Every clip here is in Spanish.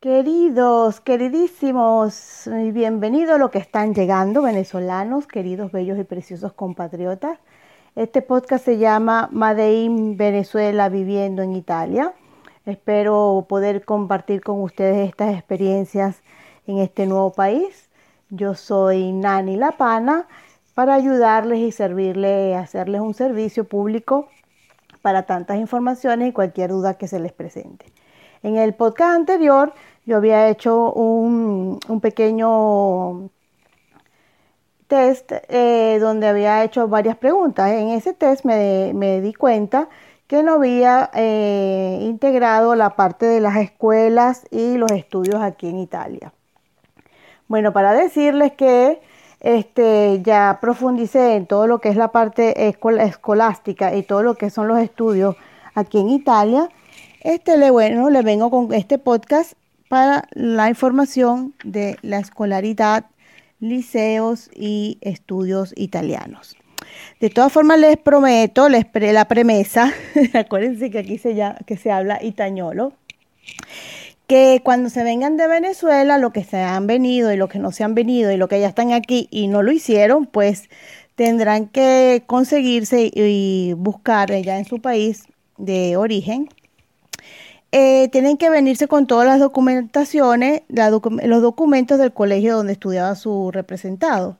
Queridos, queridísimos, bienvenidos a lo que están llegando, venezolanos, queridos, bellos y preciosos compatriotas. Este podcast se llama Madein Venezuela viviendo en Italia. Espero poder compartir con ustedes estas experiencias en este nuevo país. Yo soy Nani La Pana para ayudarles y servirles, hacerles un servicio público para tantas informaciones y cualquier duda que se les presente. En el podcast anterior yo había hecho un, pequeño test eh, donde había hecho varias preguntas. En ese test me, di cuenta que no había eh, integrado la parte de las escuelas y los estudios aquí en Italia. Bueno, para decirles que este, ya profundicé en todo lo que es la parte escolástica y todo lo que son los estudios aquí en Italia. Este, le, bueno, le vengo con este podcast para la información de la escolaridad, liceos y estudios italianos. De todas formas, les prometo les la premesa, acuérdense que aquí se, que se habla itañolo, que cuando se vengan de Venezuela, lo que se han venido y lo que no se han venido y lo que ya están aquí y no lo hicieron, pues tendrán que conseguirse y buscar ya en su país de origen. Eh, tienen que venirse con todas las documentaciones, los documentos del colegio donde estudiaba su representado,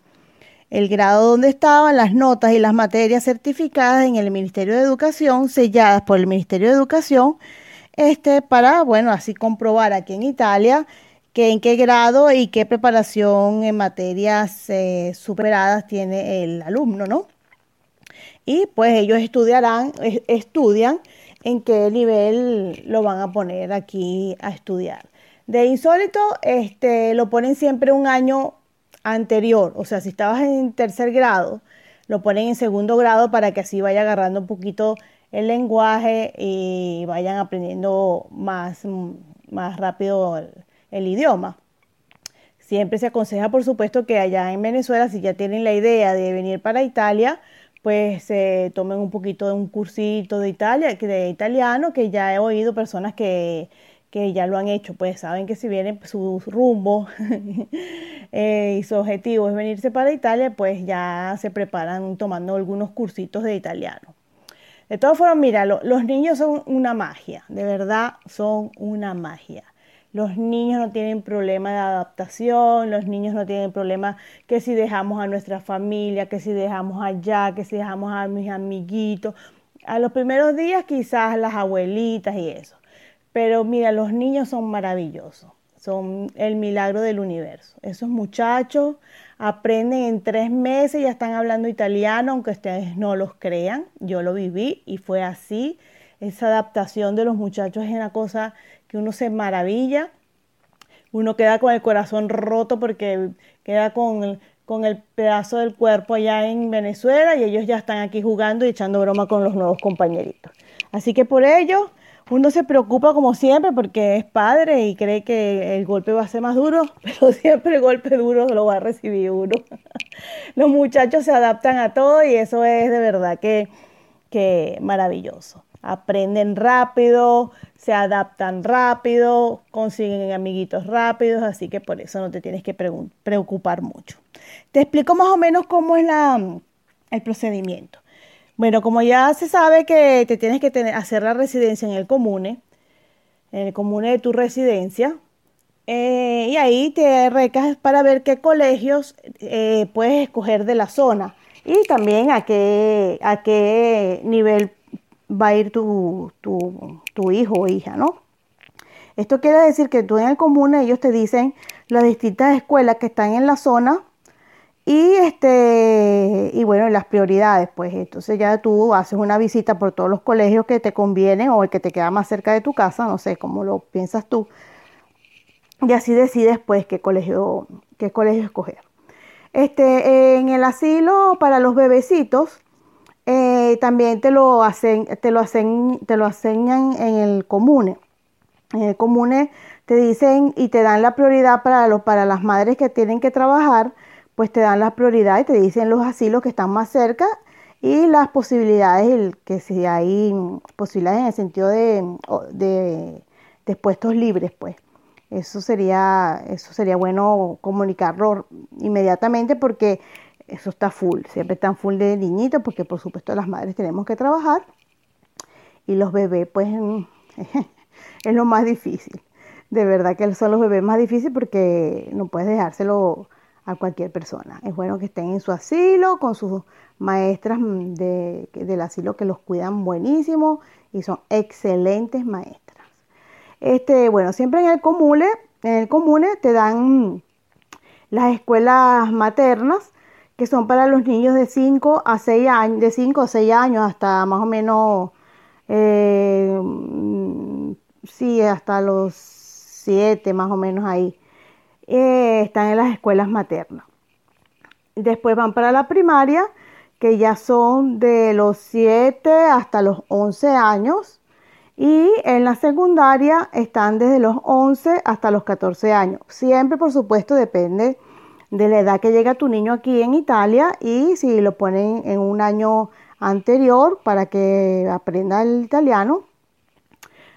el grado donde estaban, las notas y las materias certificadas en el Ministerio de Educación, selladas por el Ministerio de Educación, este, para, bueno, así comprobar aquí en Italia que en qué grado y qué preparación en materias eh, superadas tiene el alumno, ¿no? Y pues ellos estudiarán, estudian en qué nivel lo van a poner aquí a estudiar. De insólito, este, lo ponen siempre un año anterior, o sea, si estabas en tercer grado, lo ponen en segundo grado para que así vaya agarrando un poquito el lenguaje y vayan aprendiendo más, más rápido el, idioma. Siempre se aconseja, por supuesto, que allá en Venezuela, si ya tienen la idea de venir para Italia, pues se tomen un poquito de un cursito de Italia, de italiano, que ya he oído personas que, ya lo han hecho, pues saben que si vienen su rumbo eh, y su objetivo es venirse para Italia, pues ya se preparan tomando algunos cursitos de italiano. De todas formas, mira, los niños son una magia, de verdad son una magia. Los niños no tienen problema de adaptación, los niños no tienen problema que si dejamos a nuestra familia, que si dejamos allá, que si dejamos a mis amiguitos. A los primeros días quizás las abuelitas y eso. Pero mira, los niños son maravillosos, son el milagro del universo. Esos muchachos aprenden en tres meses, ya están hablando italiano, aunque ustedes no los crean. Yo lo viví y fue así. Esa adaptación de los muchachos es una cosa que uno se maravilla. Uno queda con el corazón roto porque queda con, con el pedazo del cuerpo allá en Venezuela y ellos ya están aquí jugando y echando broma con los nuevos compañeritos. Así que por ello uno se preocupa como siempre porque es padre y cree que el golpe va a ser más duro, pero siempre el golpe duro lo va a recibir uno. Los muchachos se adaptan a todo y eso es de verdad que, que maravilloso. Aprenden rápido, se adaptan rápido, consiguen amiguitos rápidos, así que por eso no te tienes que preocupar mucho. Te explico más o menos cómo es la, el procedimiento. Bueno, como ya se sabe que te tienes que hacer la residencia en el comune, en el comune de tu residencia, eh, y ahí te recas para ver qué colegios eh, puedes escoger de la zona y también a qué, a qué nivel va a ir tu, tu hijo o hija, ¿no? Esto quiere decir que tú en el comune ellos te dicen las distintas escuelas que están en la zona y este, y bueno, las prioridades, pues entonces ya tú haces una visita por todos los colegios que te convienen o el que te queda más cerca de tu casa, no sé cómo lo piensas tú. Y así decides pues qué colegio, qué colegio escoger. Este, en el asilo para los bebecitos, eh, también te lo hacen, te lo hacen, te lo enseñan en el comune. En el comune te dicen y te dan la prioridad para, los, para las madres que tienen que trabajar pues te dan la prioridad y te dicen los asilos que están más cerca y las posibilidades, que si hay posibilidades en el sentido de, de, puestos libres, pues. Eso sería, eso sería bueno comunicarlo inmediatamente porque eso está full, siempre están full de niñitos porque por supuesto las madres tenemos que trabajar y los bebés pues es lo más difícil. De verdad que son los bebés más difíciles porque no puedes dejárselo a cualquier persona. Es bueno que estén en su asilo con sus maestras de, del asilo que los cuidan buenísimo y son excelentes maestras. Este, bueno, siempre en el comune, en el comune te dan las escuelas maternas que son para los niños de 5 a 6 años, de 5 a 6 años hasta más o menos, eh, sí, hasta los 7 más o menos ahí. Eh, están en las escuelas maternas. Después van para la primaria, que ya son de los 7 hasta los 11 años. Y en la secundaria están desde los 11 hasta los 14 años. Siempre, por supuesto, depende de la edad que llega tu niño aquí en Italia y si lo ponen en un año anterior para que aprenda el italiano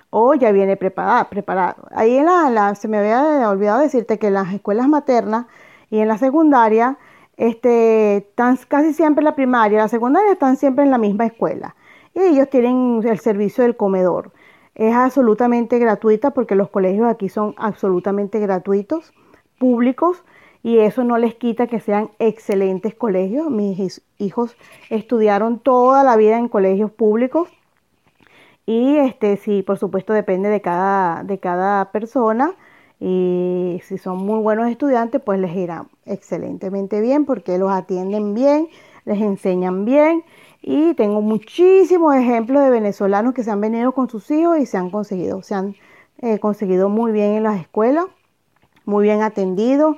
o ya viene preparado. preparado. Ahí en la, se me había olvidado decirte que en las escuelas maternas y en la secundaria este, están casi siempre la primaria, la secundaria están siempre en la misma escuela y ellos tienen el servicio del comedor. Es absolutamente gratuita porque los colegios aquí son absolutamente gratuitos, públicos y eso no les quita que sean excelentes colegios. Mis hijos estudiaron toda la vida en colegios públicos y este sí, por supuesto depende de cada, de cada persona y si son muy buenos estudiantes pues les irá excelentemente bien porque los atienden bien, les enseñan bien y tengo muchísimos ejemplos de venezolanos que se han venido con sus hijos y se han conseguido, se han eh, conseguido muy bien en las escuelas, muy bien atendidos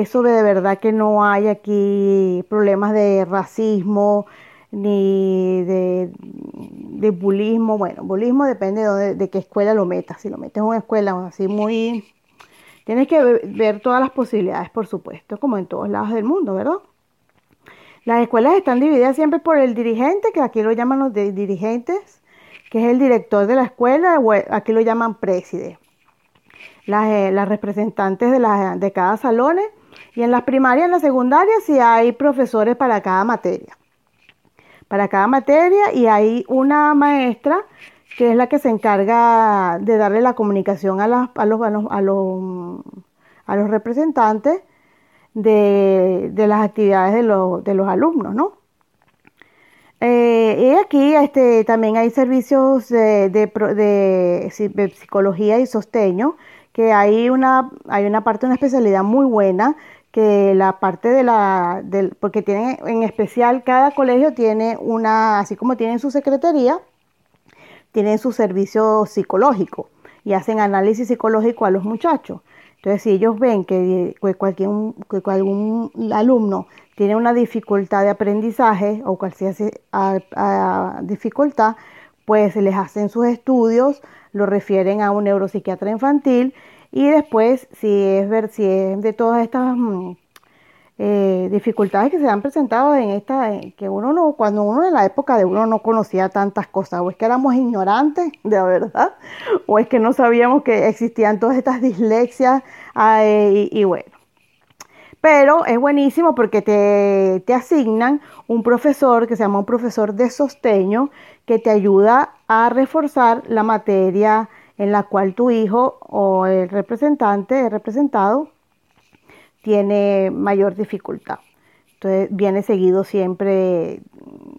eso de verdad que no hay aquí problemas de racismo ni de, de bullismo. Bueno, bullismo depende de, de, qué escuela lo metas. Si lo metes en una escuela así muy... Tienes que ver todas las posibilidades, por supuesto, como en todos lados del mundo, ¿verdad? Las escuelas están divididas siempre por el dirigente, que aquí lo llaman los dirigentes, que es el director de la escuela, aquí lo llaman preside. Las, eh, las representantes de, la, de cada salón y en las primarias, en la secundaria, sí hay profesores para cada materia. Para cada materia y hay una maestra que es la que se encarga de darle la comunicación a, los, a, los, a, los, representantes de, las actividades de los, de los alumnos, ¿no? Eh, y aquí este, también hay servicios de, de, psicología y sosteño, que hay una, hay una parte, una especialidad muy buena que la parte de la, del, porque tienen en especial cada colegio tiene una, así como tienen su secretaría, tienen su servicio psicológico y hacen análisis psicológico a los muchachos. Entonces, si ellos ven que, cualquier, que algún alumno tiene una dificultad de aprendizaje o cualquier dificultad, pues les hacen sus estudios, lo refieren a un neuropsiquiatra infantil y después, si es ver si es de todas estas mm, eh, dificultades que se han presentado en esta, que uno no, cuando uno en la época de uno no conocía tantas cosas, o es que éramos ignorantes, de verdad, o es que no sabíamos que existían todas estas dislexias, y, bueno. Pero es buenísimo porque te, te asignan un profesor que se llama un profesor de sosteño que te ayuda a reforzar la materia en la cual tu hijo o el representante, representado, tiene mayor dificultad. Entonces viene seguido siempre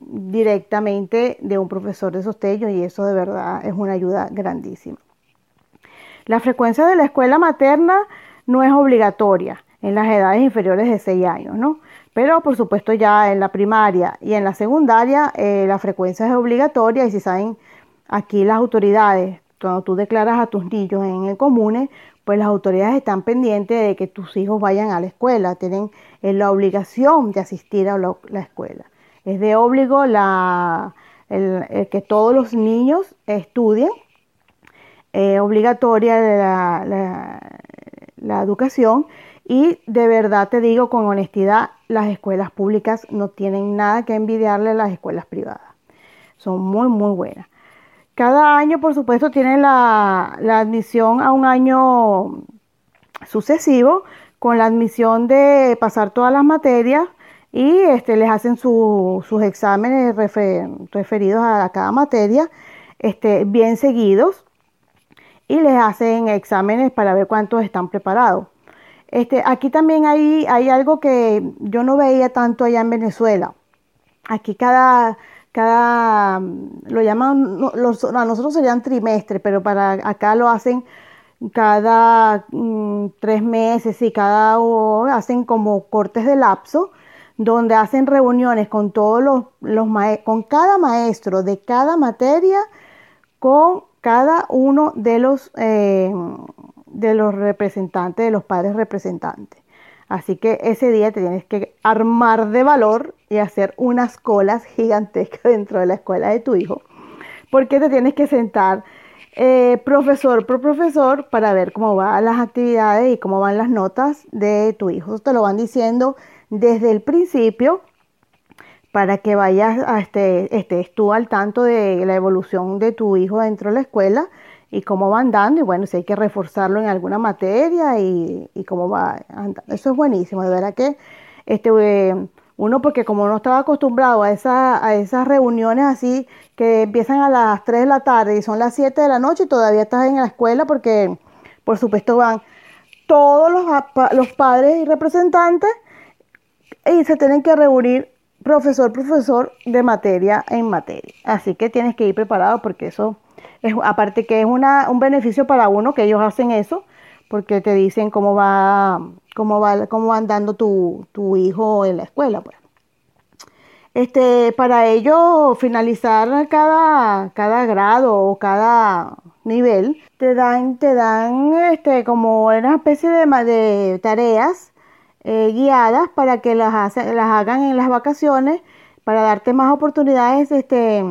directamente de un profesor de sosteño y eso de verdad es una ayuda grandísima. La frecuencia de la escuela materna no es obligatoria en las edades inferiores de 6 años, ¿no? Pero por supuesto ya en la primaria y en la secundaria eh, la frecuencia es obligatoria y si saben aquí las autoridades cuando tú declaras a tus niños en el comune, pues las autoridades están pendientes de que tus hijos vayan a la escuela, tienen eh, la obligación de asistir a la, escuela. Es de obligo la, el, que todos los niños estudien, eh, obligatoria la, la educación y de verdad te digo con honestidad, las escuelas públicas no tienen nada que envidiarle a las escuelas privadas. Son muy, muy buenas. Cada año, por supuesto, tiene la, admisión a un año sucesivo con la admisión de pasar todas las materias y este, les hacen sus exámenes referidos a cada materia este, bien seguidos y les hacen exámenes para ver cuántos están preparados. Este, aquí también hay, hay algo que yo no veía tanto allá en Venezuela. Aquí cada, cada lo llaman, a nosotros serían trimestre, pero para acá lo hacen cada mm, tres meses y cada hacen como cortes de lapso donde hacen reuniones con todos los, los con cada maestro de cada materia con cada uno de los, eh, de los representantes, de los padres representantes. Así que ese día te tienes que armar de valor y hacer unas colas gigantescas dentro de la escuela de tu hijo, porque te tienes que sentar eh, profesor por profesor para ver cómo van las actividades y cómo van las notas de tu hijo. Te lo van diciendo desde el principio para que vayas a este, estés tú al tanto de la evolución de tu hijo dentro de la escuela y cómo va andando y bueno, si hay que reforzarlo en alguna materia y, cómo va andando. Eso es buenísimo, de verdad que este, eh, uno porque como no estaba acostumbrado a, esa, a esas reuniones así que empiezan a las 3 de la tarde y son las 7 de la noche y todavía estás en la escuela porque por supuesto van todos los, los padres y representantes y se tienen que reunir profesor, profesor de materia en materia. Así que tienes que ir preparado porque eso aparte que es una, un beneficio para uno que ellos hacen eso, porque te dicen cómo va, cómo va, cómo andando tu, tu hijo en la escuela. Pues. Este, para ello, finalizar cada, cada grado o cada nivel, te dan, te dan este, como una especie de, de tareas eh, guiadas para que las, las hagan en las vacaciones, para darte más oportunidades, este,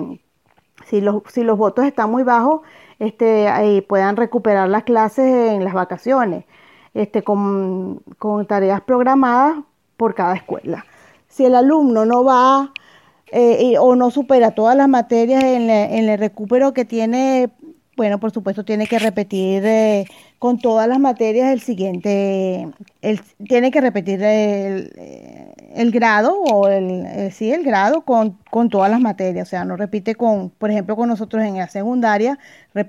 si los, si los votos están muy bajos, este, puedan recuperar las clases en las vacaciones, este, con, tareas programadas por cada escuela. Si el alumno no va eh, o no supera todas las materias en, en el recupero que tiene bueno, por supuesto tiene que repetir eh, con todas las materias el siguiente, el, tiene que repetir el, el grado o el, eh, sí, el grado con, con, todas las materias, o sea, no repite con, por ejemplo, con nosotros en la secundaria,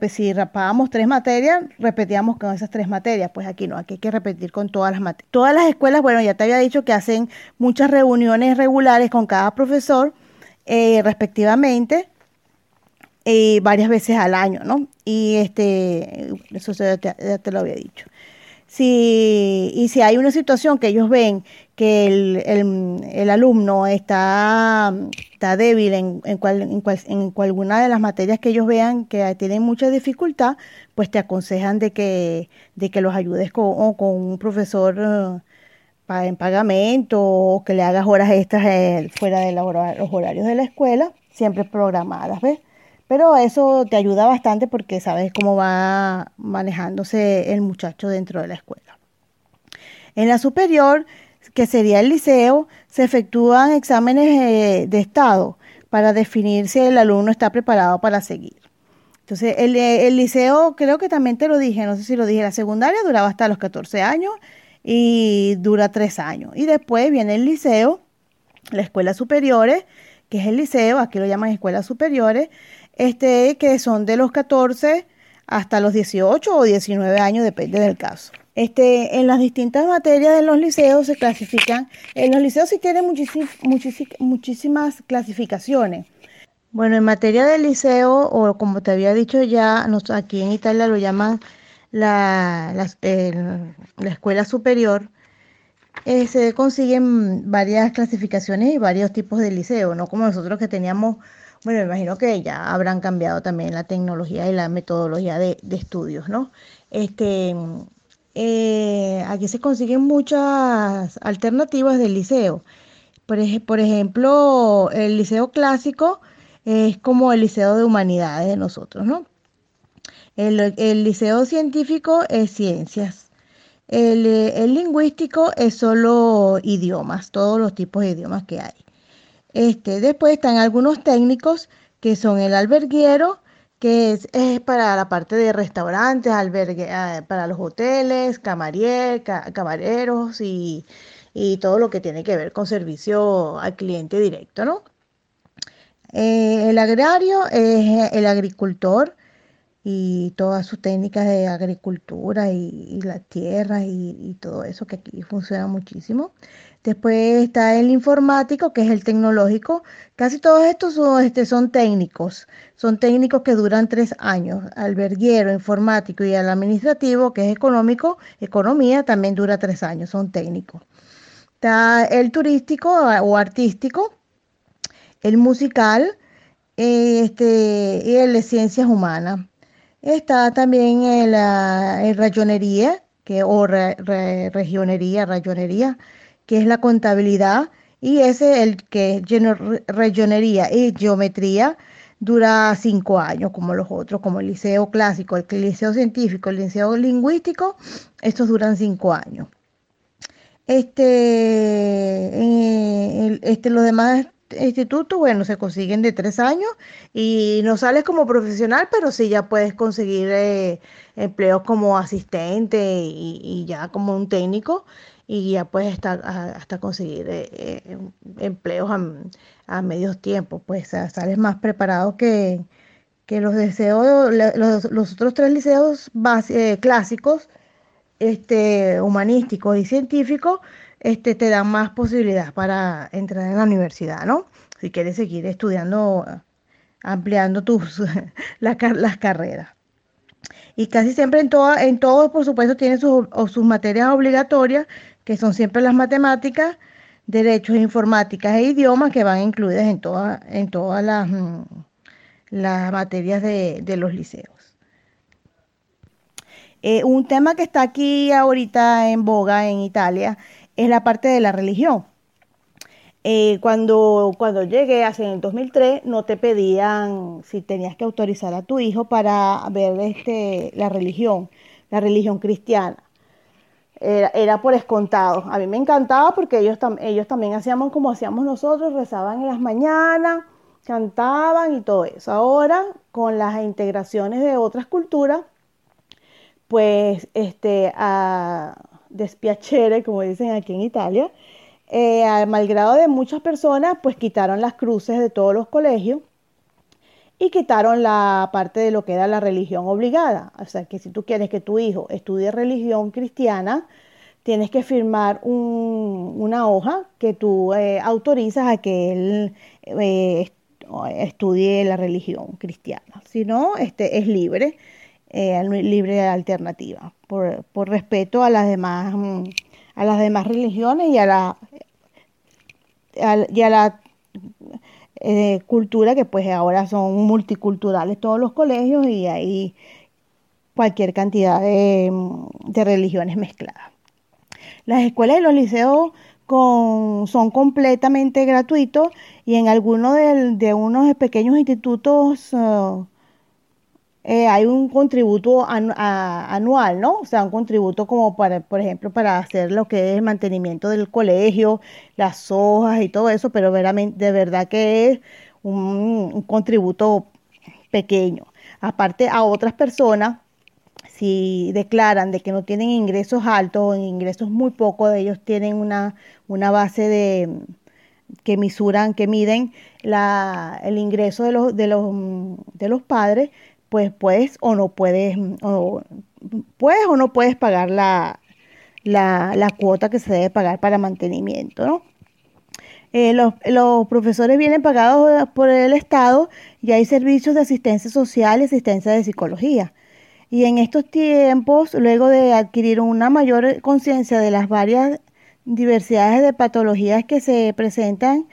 si rapábamos tres materias, repetíamos con esas tres materias, pues aquí no, aquí hay que repetir con todas las materias. Todas las escuelas, bueno, ya te había dicho que hacen muchas reuniones regulares con cada profesor, eh, respectivamente, varias veces al año, ¿no? Y este, eso ya te, lo había dicho. Si, y si hay una situación que ellos ven que el, alumno está, está débil en, en, cual, en, en alguna de las materias que ellos vean que tienen mucha dificultad, pues te aconsejan de que, de que los ayudes con, con un profesor eh, en pagamento o que le hagas horas extras eh, fuera de los horarios de la escuela, siempre programadas, ¿ves? Pero eso te ayuda bastante porque sabes cómo va manejándose el muchacho dentro de la escuela. En la superior, que sería el liceo, se efectúan exámenes eh, de estado para definir si el alumno está preparado para seguir. Entonces, el, el, liceo, creo que también te lo dije, no sé si lo dije, la secundaria duraba hasta los 14 años y dura 3 años. Y después viene el liceo, la escuela superiores, que es el liceo, aquí lo llaman escuelas superiores, este, que son de los 14 hasta los 18 o 19 años, depende del caso. Este, en las distintas materias de los liceos se clasifican, en los liceos sí tienen muchísimas clasificaciones. Bueno, en materia de liceo, o como te había dicho ya, aquí en Italia lo llaman la, la, escuela superior, eh, se consiguen varias clasificaciones y varios tipos de liceo, no como nosotros que teníamos bueno, me imagino que ya habrán cambiado también la tecnología y la metodología de, estudios, ¿no? Este, eh, aquí se consiguen muchas alternativas del liceo. Por, ejemplo, el liceo clásico es como el liceo de humanidades de nosotros, ¿no? El, liceo científico es ciencias. El, el, lingüístico es solo idiomas, todos los tipos de idiomas que hay. Este, después están algunos técnicos que son el alberguero, que es, para la parte de restaurantes, albergue, ah, para los hoteles, camareros y, y, todo lo que tiene que ver con servicio al cliente directo, ¿no? Eh, el agrario es el agricultor y todas sus técnicas de agricultura y, las tierras y, todo eso que aquí funciona muchísimo. Después está el informático, que es el tecnológico. Casi todos estos son, este, son técnicos, son técnicos que duran tres años. Alberguero, informático y el administrativo, que es económico, economía, también dura tres años, son técnicos. Está el turístico o artístico, el musical este, y el de ciencias humanas. Está también el, rayonería, que, o regionería, rayonería, que es la contabilidad, y ese, el que es rayonería y geometría, dura cinco años, como los otros, como el liceo clásico, el liceo científico, el liceo lingüístico, estos duran cinco años. Este, este, los demás instituto, bueno, se consiguen de tres años y no sales como profesional, pero sí ya puedes conseguir eh, empleos como asistente y, ya como un técnico y ya puedes estar hasta conseguir eh, eh, empleos a, medios tiempos, pues sales más preparado que, que los deseos, los, otros tres liceos clásicos, este, humanísticos y científicos, este, te dan más posibilidades para entrar en la universidad, ¿no? Si quieres seguir estudiando, ampliando tus, las, carreras. Y casi siempre en, todas en todos, por supuesto, tienen sus, sus materias obligatorias, que son siempre las matemáticas, derechos informáticas e idiomas, que van incluidas en, todas en todas las, mm, materias de, de los liceos. Eh, un tema que está aquí ahorita en boga en Italia es la parte de la religión. Eh, cuando, cuando llegué hace en el 2003 no te pedían si tenías que autorizar a tu hijo para ver este, la religión, la religión cristiana. Era, por escontado. A mí me encantaba porque ellos, ellos también hacíamos como hacíamos nosotros, rezaban en las mañanas, cantaban y todo eso. Ahora, con las integraciones de otras culturas, pues este, a, despiacere, como dicen aquí en Italia, eh, al malgrado de muchas personas, pues quitaron las cruces de todos los colegios y quitaron la parte de lo que era la religión obligada. O sea, que si tú quieres que tu hijo estudie religión cristiana, tienes que firmar una hoja que tú eh, autorizas a que él eh, estudie la religión cristiana. Si no, este, es libre, libre de alternativa por, respeto a las demás mm, a las demás religiones y a la y a la eh, cultura que pues ahora son multiculturales todos los colegios y hay cualquier cantidad de, mm, religiones mezcladas. Las escuelas y los liceos son completamente gratuitos y en algunos de, unos pequeños institutos uh, eh, hay un contributo anual, ¿no? O sea, un contributo como para, por ejemplo, para hacer lo que es el mantenimiento del colegio, las hojas y todo eso, pero de verdad que es un, contributo pequeño. Aparte, a otras personas, si declaran de que no tienen ingresos altos o ingresos muy pocos, ellos tienen una, una base de que misuran, que miden el ingreso de los, de los, de los padres, pues puedes o no puedes, o puedes o no puedes pagar la, la, cuota que se debe pagar para mantenimiento, ¿no? Eh, los, los, profesores vienen pagados por el Estado y hay servicios de asistencia social y asistencia de psicología. Y en estos tiempos, luego de adquirir una mayor conciencia de las varias diversidades de patologías que se presentan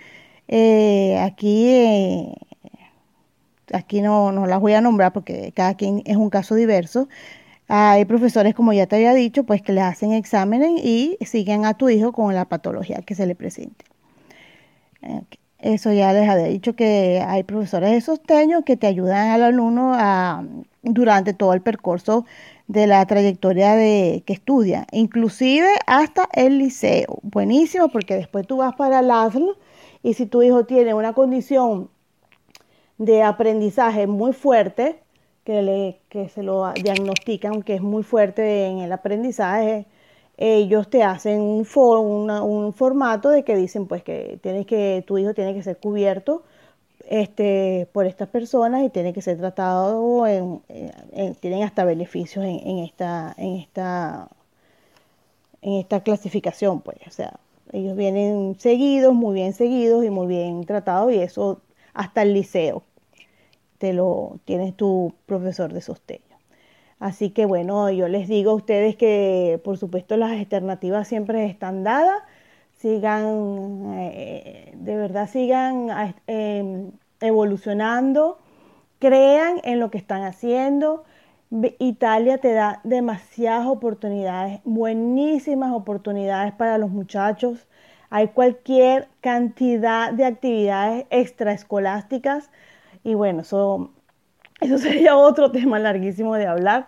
eh, aquí eh, aquí no, no las voy a nombrar porque cada quien es un caso diverso. Hay profesores, como ya te había dicho, pues que le hacen exámenes y siguen a tu hijo con la patología que se le presente. Eso ya les había dicho que hay profesores de sosteño que te ayudan al alumno durante todo el percurso de la trayectoria de, que estudia, inclusive hasta el liceo. Buenísimo, porque después tú vas para el ASL y si tu hijo tiene una condición de aprendizaje muy fuerte, que, le, que se lo diagnostican, que es muy fuerte en el aprendizaje, ellos te hacen un, un formato de que dicen pues que tienes que tu hijo tiene que ser cubierto este, por estas personas y tiene que ser tratado en, tienen hasta beneficios en, esta en esta en esta clasificación pues. O sea ellos vienen seguidos muy bien seguidos y muy bien tratados y eso hasta el liceo te lo tienes tu profesor de sostén Así que bueno, yo les digo a ustedes que por supuesto las alternativas siempre están dadas. Sigan, eh, de verdad sigan em, evolucionando, crean en lo que están haciendo. Italia te da demasiadas oportunidades, buenísimas oportunidades para los muchachos. Hay cualquier cantidad de actividades extraescolásticas y bueno, eso eso sería otro tema larguísimo de hablar.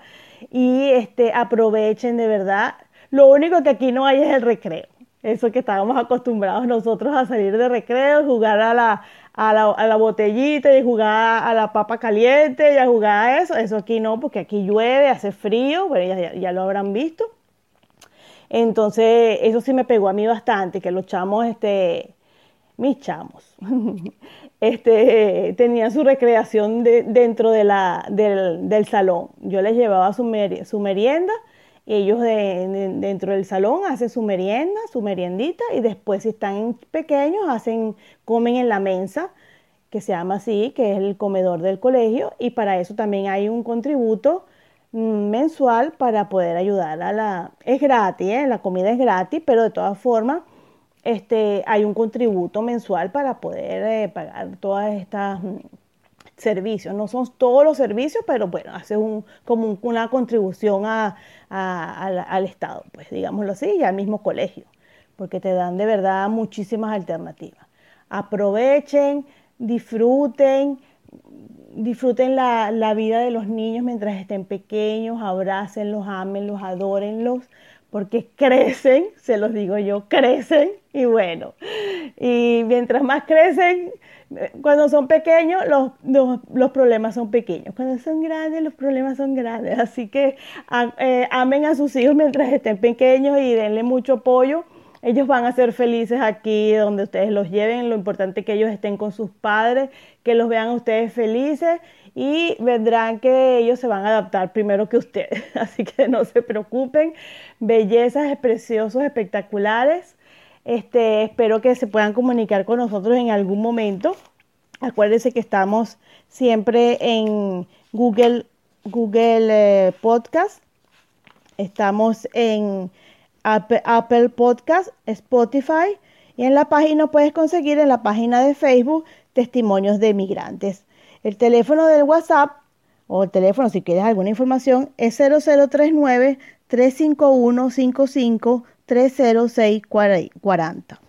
Y este, aprovechen de verdad. Lo único que aquí no hay es el recreo. Eso que estábamos acostumbrados nosotros a salir de recreo, jugar a la, a la, a la botellita y jugar a la papa caliente y a jugar a eso. Eso aquí no, porque aquí llueve, hace frío, bueno, ya, ya, lo habrán visto. Entonces, eso sí me pegó a mí bastante, que los chamos, este, mis chamos, este, tenían su recreación dentro de la, del, salón. Yo les llevaba su, su merienda y ellos dentro del salón hacen su merienda, su meriendita y después si están pequeños hacen, comen en la mesa que se llama así, que es el comedor del colegio y para eso también hay un contributo mensual para poder ayudar a la... Es gratis, ¿eh? la comida es gratis, pero de todas formas este, hay un contributo mensual para poder eh, pagar todas estas mm, servicios. No son todos los servicios, pero bueno, hace un, como una contribución al Estado, pues digámoslo así, y al mismo colegio, porque te dan de verdad muchísimas alternativas. Aprovechen, disfruten, disfruten la, la vida de los niños mientras estén pequeños, abrácenlos, amenlos, adórenlos porque crecen, se los digo yo, crecen y bueno, y mientras más crecen, cuando son pequeños, los, los, problemas son pequeños. Cuando son grandes, los problemas son grandes. Así que eh, amen a sus hijos mientras estén pequeños y denle mucho apoyo. Ellos van a ser felices aquí donde ustedes los lleven. Lo importante es que ellos estén con sus padres, que los vean ustedes felices y vendrán que ellos se van a adaptar primero que ustedes. Así que no se preocupen. Bellezas preciosos, espectaculares. Este, espero que se puedan comunicar con nosotros en algún momento. Acuérdense que estamos siempre en Google, Google eh, Podcast. Estamos en Apple, Podcast, Spotify. Y en la página puedes conseguir en la página de Facebook testimonios de migrantes. El teléfono del WhatsApp o el teléfono si quieres alguna información es 0039 351 55 30640.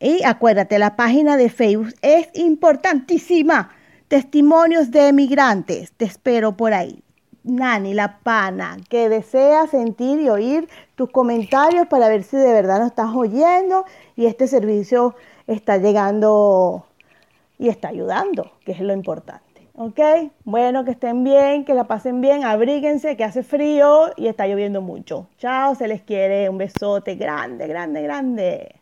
Y acuérdate, la página de Facebook es importantísima. Testimonios de emigrantes. Te espero por ahí. Nani, la pana, que desea sentir y oír tus comentarios para ver si de verdad nos estás oyendo y este servicio está llegando y está ayudando, que es lo importante. ¿Ok? Bueno, que estén bien, que la pasen bien, abríguense, que hace frío y está lloviendo mucho. Chao, se les quiere, un besote grande, grande, grande.